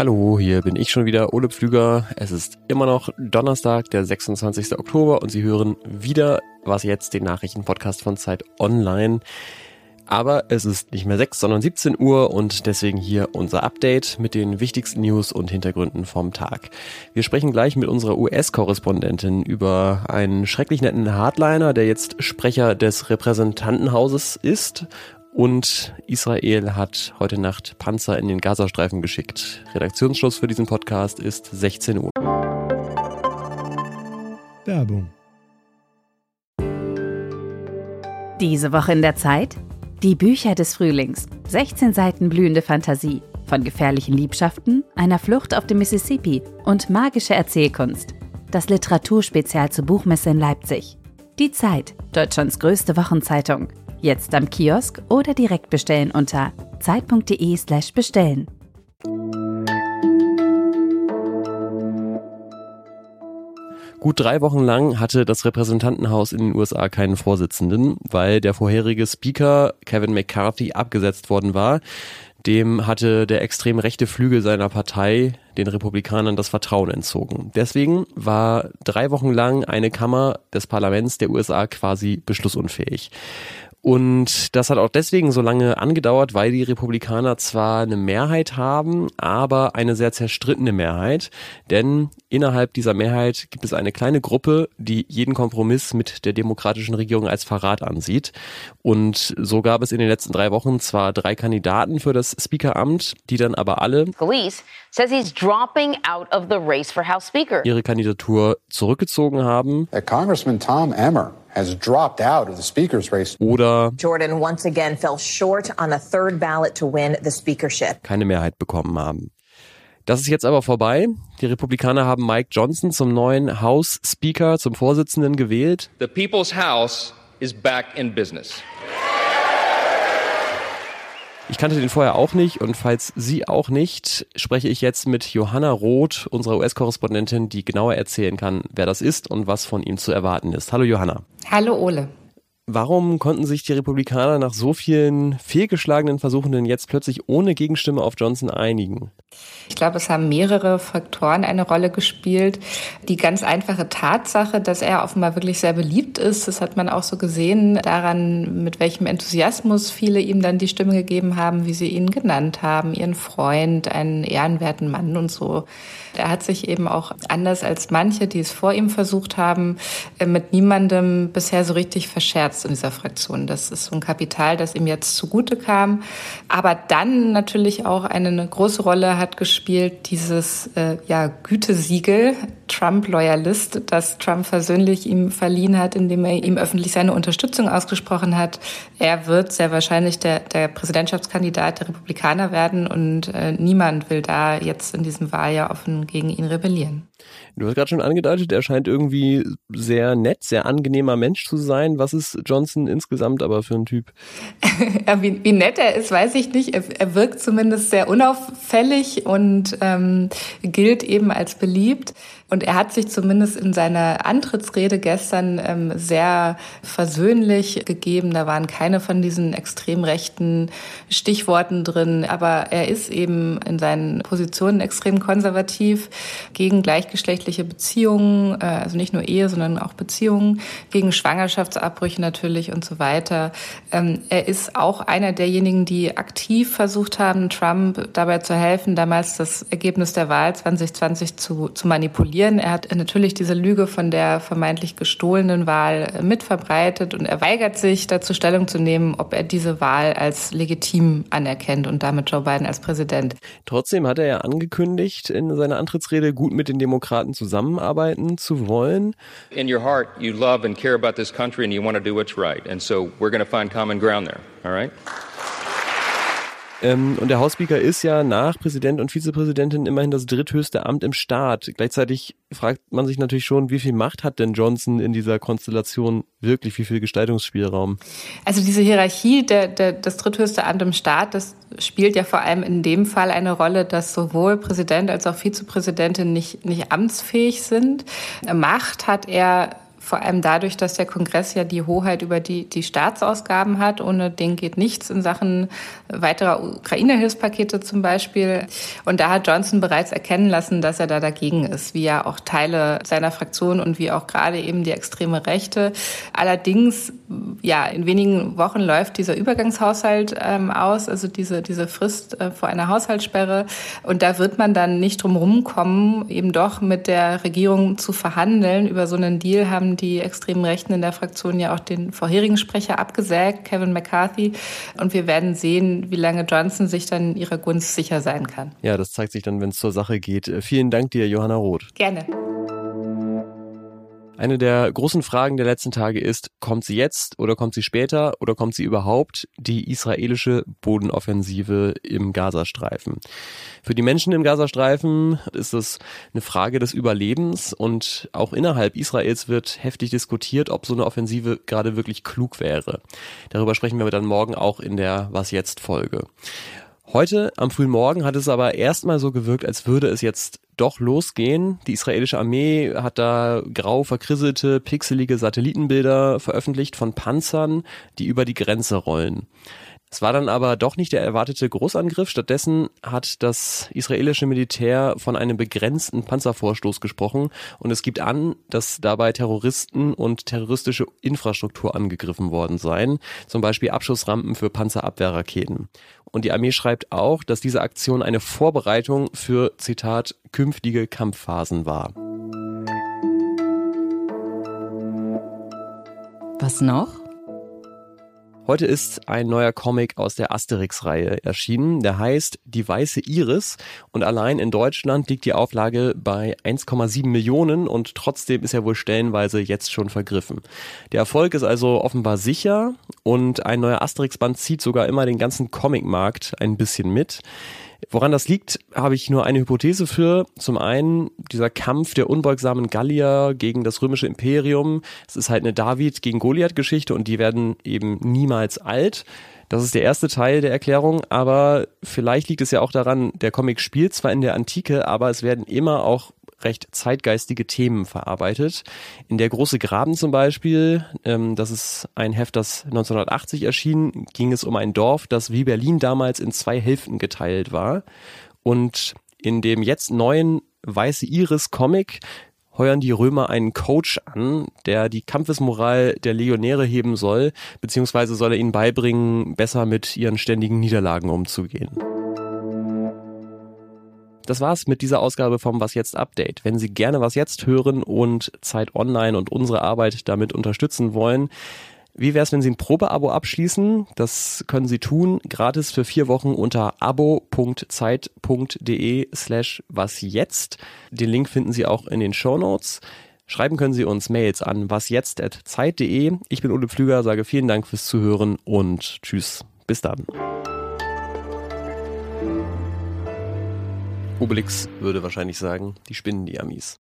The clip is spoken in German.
Hallo, hier bin ich schon wieder, Ole Pflüger. Es ist immer noch Donnerstag, der 26. Oktober und Sie hören wieder was jetzt, den Nachrichtenpodcast von Zeit Online. Aber es ist nicht mehr 6, sondern 17 Uhr und deswegen hier unser Update mit den wichtigsten News und Hintergründen vom Tag. Wir sprechen gleich mit unserer US-Korrespondentin über einen schrecklich netten Hardliner, der jetzt Sprecher des Repräsentantenhauses ist. Und Israel hat heute Nacht Panzer in den Gazastreifen geschickt. Redaktionsschluss für diesen Podcast ist 16 Uhr. Werbung. Diese Woche in der Zeit? Die Bücher des Frühlings. 16 Seiten blühende Fantasie. Von gefährlichen Liebschaften, einer Flucht auf dem Mississippi und magische Erzählkunst. Das Literaturspezial zur Buchmesse in Leipzig. Die Zeit, Deutschlands größte Wochenzeitung. Jetzt am Kiosk oder direkt bestellen unter zeit.de/slash bestellen. Gut drei Wochen lang hatte das Repräsentantenhaus in den USA keinen Vorsitzenden, weil der vorherige Speaker Kevin McCarthy abgesetzt worden war. Dem hatte der extrem rechte Flügel seiner Partei, den Republikanern, das Vertrauen entzogen. Deswegen war drei Wochen lang eine Kammer des Parlaments der USA quasi beschlussunfähig. Und das hat auch deswegen so lange angedauert, weil die Republikaner zwar eine Mehrheit haben, aber eine sehr zerstrittene Mehrheit. Denn innerhalb dieser Mehrheit gibt es eine kleine Gruppe, die jeden Kompromiss mit der demokratischen Regierung als Verrat ansieht. Und so gab es in den letzten drei Wochen zwar drei Kandidaten für das Speakeramt, die dann aber alle ihre Kandidatur zurückgezogen haben Congressman Tom Emmer has dropped out of the speaker's race. oder Jordan once again fell short on a third ballot to win the speakership. keine Mehrheit bekommen haben. Das ist jetzt aber vorbei. Die Republikaner haben Mike Johnson zum neuen House Speaker, zum Vorsitzenden gewählt. The People's House is back in business. Ich kannte den vorher auch nicht und falls Sie auch nicht, spreche ich jetzt mit Johanna Roth, unserer US-Korrespondentin, die genauer erzählen kann, wer das ist und was von ihm zu erwarten ist. Hallo Johanna. Hallo Ole. Warum konnten sich die Republikaner nach so vielen fehlgeschlagenen Versuchen denn jetzt plötzlich ohne Gegenstimme auf Johnson einigen? Ich glaube, es haben mehrere Faktoren eine Rolle gespielt. Die ganz einfache Tatsache, dass er offenbar wirklich sehr beliebt ist, das hat man auch so gesehen daran, mit welchem Enthusiasmus viele ihm dann die Stimme gegeben haben, wie sie ihn genannt haben, ihren Freund, einen ehrenwerten Mann und so. Er hat sich eben auch anders als manche, die es vor ihm versucht haben, mit niemandem bisher so richtig verscherzt in dieser Fraktion. Das ist so ein Kapital, das ihm jetzt zugute kam. Aber dann natürlich auch eine große Rolle hat gespielt, dieses äh, ja, Gütesiegel, Trump-Loyalist, das Trump versöhnlich ihm verliehen hat, indem er ihm öffentlich seine Unterstützung ausgesprochen hat. Er wird sehr wahrscheinlich der, der Präsidentschaftskandidat der Republikaner werden und äh, niemand will da jetzt in diesem Wahljahr offen gegen ihn rebellieren. Du hast gerade schon angedeutet, er scheint irgendwie sehr nett, sehr angenehmer Mensch zu sein. Was ist Johnson insgesamt aber für ein Typ? ja, wie, wie nett er ist, weiß ich nicht. Er, er wirkt zumindest sehr unauffällig und ähm, gilt eben als beliebt. Und er hat sich zumindest in seiner Antrittsrede gestern ähm, sehr versöhnlich gegeben. Da waren keine von diesen extrem rechten Stichworten drin. Aber er ist eben in seinen Positionen extrem konservativ gegen gleichgeschlechtliche Beziehungen, äh, also nicht nur Ehe, sondern auch Beziehungen, gegen Schwangerschaftsabbrüche natürlich und so weiter. Ähm, er ist auch einer derjenigen, die aktiv versucht haben, Trump dabei zu helfen, damals das Ergebnis der Wahl 2020 zu, zu manipulieren. Er hat natürlich diese Lüge von der vermeintlich gestohlenen Wahl mitverbreitet und er weigert sich, dazu Stellung zu nehmen, ob er diese Wahl als legitim anerkennt und damit Joe Biden als Präsident. Trotzdem hat er ja angekündigt, in seiner Antrittsrede gut mit den Demokraten zusammenarbeiten zu wollen. In your heart, you love and care about this country and you want to do what's right. And so we're going to find common ground there. All right? Ähm, und der Hausspeaker ist ja nach Präsident und Vizepräsidentin immerhin das dritthöchste Amt im Staat. Gleichzeitig fragt man sich natürlich schon, wie viel Macht hat denn Johnson in dieser Konstellation wirklich, wie viel Gestaltungsspielraum? Also diese Hierarchie, der, der, das dritthöchste Amt im Staat, das spielt ja vor allem in dem Fall eine Rolle, dass sowohl Präsident als auch Vizepräsidentin nicht, nicht amtsfähig sind. Macht hat er vor allem dadurch, dass der Kongress ja die Hoheit über die, die Staatsausgaben hat. Ohne den geht nichts in Sachen weiterer Ukraine-Hilfspakete zum Beispiel. Und da hat Johnson bereits erkennen lassen, dass er da dagegen ist, wie ja auch Teile seiner Fraktion und wie auch gerade eben die extreme Rechte. Allerdings, ja, in wenigen Wochen läuft dieser Übergangshaushalt ähm, aus, also diese, diese Frist äh, vor einer Haushaltssperre. Und da wird man dann nicht drum rumkommen, eben doch mit der Regierung zu verhandeln. Über so einen Deal haben haben die extremen Rechten in der Fraktion ja auch den vorherigen Sprecher abgesägt, Kevin McCarthy. Und wir werden sehen, wie lange Johnson sich dann ihrer Gunst sicher sein kann. Ja, das zeigt sich dann, wenn es zur Sache geht. Vielen Dank dir, Johanna Roth. Gerne. Eine der großen Fragen der letzten Tage ist, kommt sie jetzt oder kommt sie später oder kommt sie überhaupt, die israelische Bodenoffensive im Gazastreifen? Für die Menschen im Gazastreifen ist es eine Frage des Überlebens und auch innerhalb Israels wird heftig diskutiert, ob so eine Offensive gerade wirklich klug wäre. Darüber sprechen wir dann morgen auch in der Was jetzt Folge. Heute am frühen Morgen hat es aber erstmal so gewirkt, als würde es jetzt doch losgehen. Die israelische Armee hat da grau verkrisselte, pixelige Satellitenbilder veröffentlicht von Panzern, die über die Grenze rollen. Es war dann aber doch nicht der erwartete Großangriff. Stattdessen hat das israelische Militär von einem begrenzten Panzervorstoß gesprochen und es gibt an, dass dabei Terroristen und terroristische Infrastruktur angegriffen worden seien, zum Beispiel Abschussrampen für Panzerabwehrraketen. Und die Armee schreibt auch, dass diese Aktion eine Vorbereitung für, Zitat, künftige Kampfphasen war. Was noch? Heute ist ein neuer Comic aus der Asterix-Reihe erschienen. Der heißt Die weiße Iris und allein in Deutschland liegt die Auflage bei 1,7 Millionen und trotzdem ist er wohl stellenweise jetzt schon vergriffen. Der Erfolg ist also offenbar sicher und ein neuer Asterix-Band zieht sogar immer den ganzen Comicmarkt ein bisschen mit. Woran das liegt, habe ich nur eine Hypothese für. Zum einen dieser Kampf der unbeugsamen Gallier gegen das römische Imperium. Es ist halt eine David gegen Goliath Geschichte und die werden eben niemals alt. Das ist der erste Teil der Erklärung, aber vielleicht liegt es ja auch daran, der Comic spielt zwar in der Antike, aber es werden immer auch recht zeitgeistige Themen verarbeitet. In Der große Graben zum Beispiel, ähm, das ist ein Heft, das 1980 erschien, ging es um ein Dorf, das wie Berlin damals in zwei Hälften geteilt war. Und in dem jetzt neuen Weiße Iris Comic heuern die Römer einen Coach an, der die Kampfesmoral der Legionäre heben soll, beziehungsweise soll er ihnen beibringen, besser mit ihren ständigen Niederlagen umzugehen. Das war's mit dieser Ausgabe vom Was jetzt Update. Wenn Sie gerne Was jetzt hören und Zeit Online und unsere Arbeit damit unterstützen wollen, wie wäre es, wenn Sie ein Probeabo abschließen? Das können Sie tun, gratis für vier Wochen unter abo.zeit.de slash was jetzt. Den Link finden Sie auch in den Show Notes. Schreiben können Sie uns Mails an wasjetzt.zeit.de. Ich bin Ole Pflüger, sage vielen Dank fürs Zuhören und tschüss. Bis dann. Obelix würde wahrscheinlich sagen, die spinnen die Amis.